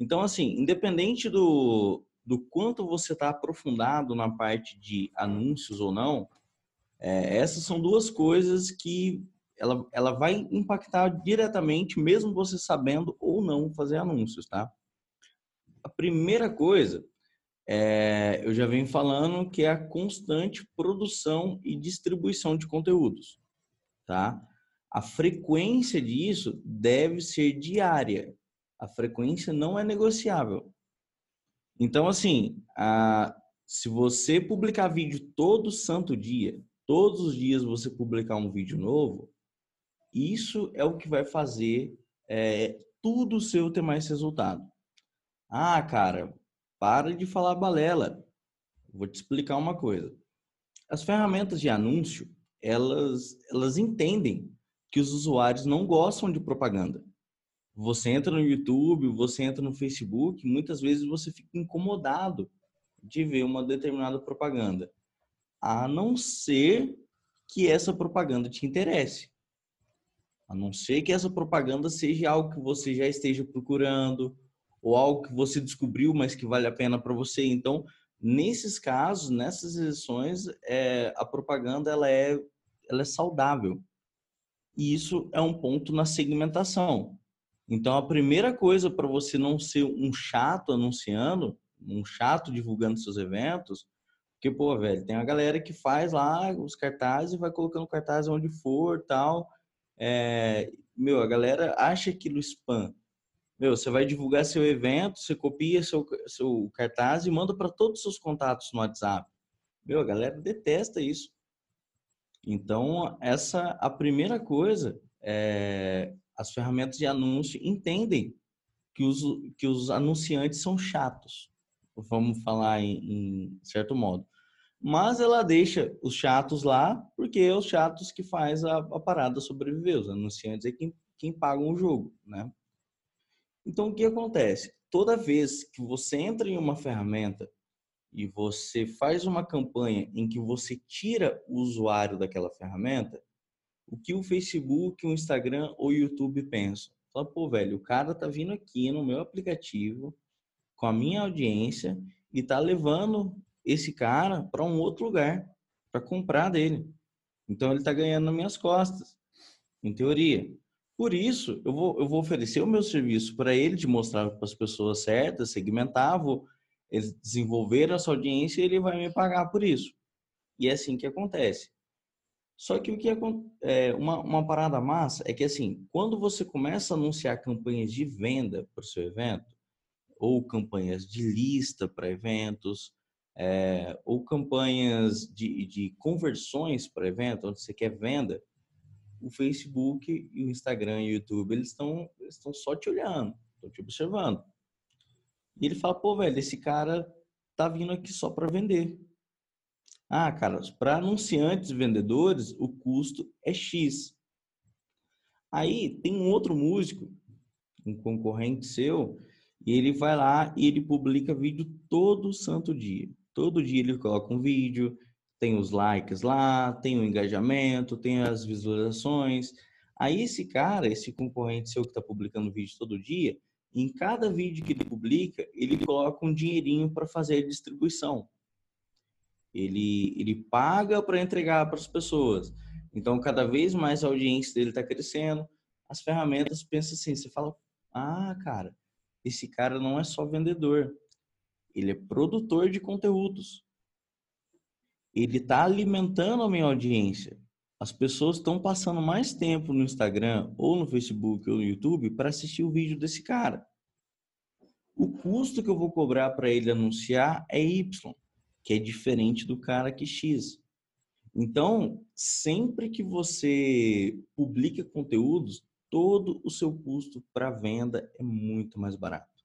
Então, assim, independente do, do quanto você está aprofundado na parte de anúncios ou não, é, essas são duas coisas que ela, ela vai impactar diretamente, mesmo você sabendo ou não fazer anúncios, tá? A primeira coisa, é, eu já venho falando que é a constante produção e distribuição de conteúdos, tá? A frequência disso deve ser diária. A frequência não é negociável. Então, assim, a, se você publicar vídeo todo santo dia, todos os dias você publicar um vídeo novo, isso é o que vai fazer é, tudo o seu ter mais resultado. Ah, cara, para de falar balela. Vou te explicar uma coisa. As ferramentas de anúncio, elas, elas entendem que os usuários não gostam de propaganda. Você entra no YouTube, você entra no Facebook, muitas vezes você fica incomodado de ver uma determinada propaganda, a não ser que essa propaganda te interesse. A não ser que essa propaganda seja algo que você já esteja procurando ou algo que você descobriu, mas que vale a pena para você. Então, nesses casos, nessas exceções, é, a propaganda ela é, ela é saudável. E isso é um ponto na segmentação. Então, a primeira coisa para você não ser um chato anunciando, um chato divulgando seus eventos, porque, pô, velho, tem a galera que faz lá os cartazes e vai colocando cartaz onde for, tal. É, meu, a galera acha aquilo spam. Meu, você vai divulgar seu evento, você copia seu, seu cartaz e manda para todos os seus contatos no WhatsApp. Meu, a galera detesta isso. Então, essa a primeira coisa é as ferramentas de anúncio entendem que os, que os anunciantes são chatos, vamos falar em, em certo modo. Mas ela deixa os chatos lá, porque é os chatos que faz a, a parada sobreviver. Os anunciantes é quem, quem o jogo, né? Então, o que acontece? Toda vez que você entra em uma ferramenta e você faz uma campanha em que você tira o usuário daquela ferramenta, o que o Facebook, o Instagram ou o YouTube pensam. Fala, pô, velho, o cara tá vindo aqui no meu aplicativo com a minha audiência e tá levando esse cara para um outro lugar para comprar dele. Então ele tá ganhando nas minhas costas, em teoria. Por isso, eu vou, eu vou oferecer o meu serviço para ele, de mostrar para as pessoas certas, segmentar, vou desenvolver essa audiência e ele vai me pagar por isso. E é assim que acontece. Só que o que é uma, uma parada massa é que assim, quando você começa a anunciar campanhas de venda para o seu evento, ou campanhas de lista para eventos, é, ou campanhas de, de conversões para evento, onde você quer venda, o Facebook e o Instagram e o YouTube, eles estão estão só te olhando, estão te observando. E ele fala, pô, velho, esse cara tá vindo aqui só para vender. Ah, Carlos, para anunciantes e vendedores, o custo é X. Aí tem um outro músico, um concorrente seu, e ele vai lá e ele publica vídeo todo santo dia. Todo dia ele coloca um vídeo, tem os likes lá, tem o engajamento, tem as visualizações. Aí esse cara, esse concorrente seu que está publicando vídeo todo dia, em cada vídeo que ele publica, ele coloca um dinheirinho para fazer a distribuição ele, ele paga para entregar para as pessoas. Então, cada vez mais a audiência dele está crescendo. As ferramentas pensam assim, você fala, ah, cara, esse cara não é só vendedor, ele é produtor de conteúdos. Ele está alimentando a minha audiência. As pessoas estão passando mais tempo no Instagram, ou no Facebook, ou no YouTube para assistir o vídeo desse cara. O custo que eu vou cobrar para ele anunciar é Y que é diferente do cara que X. Então, sempre que você publica conteúdos, todo o seu custo para venda é muito mais barato.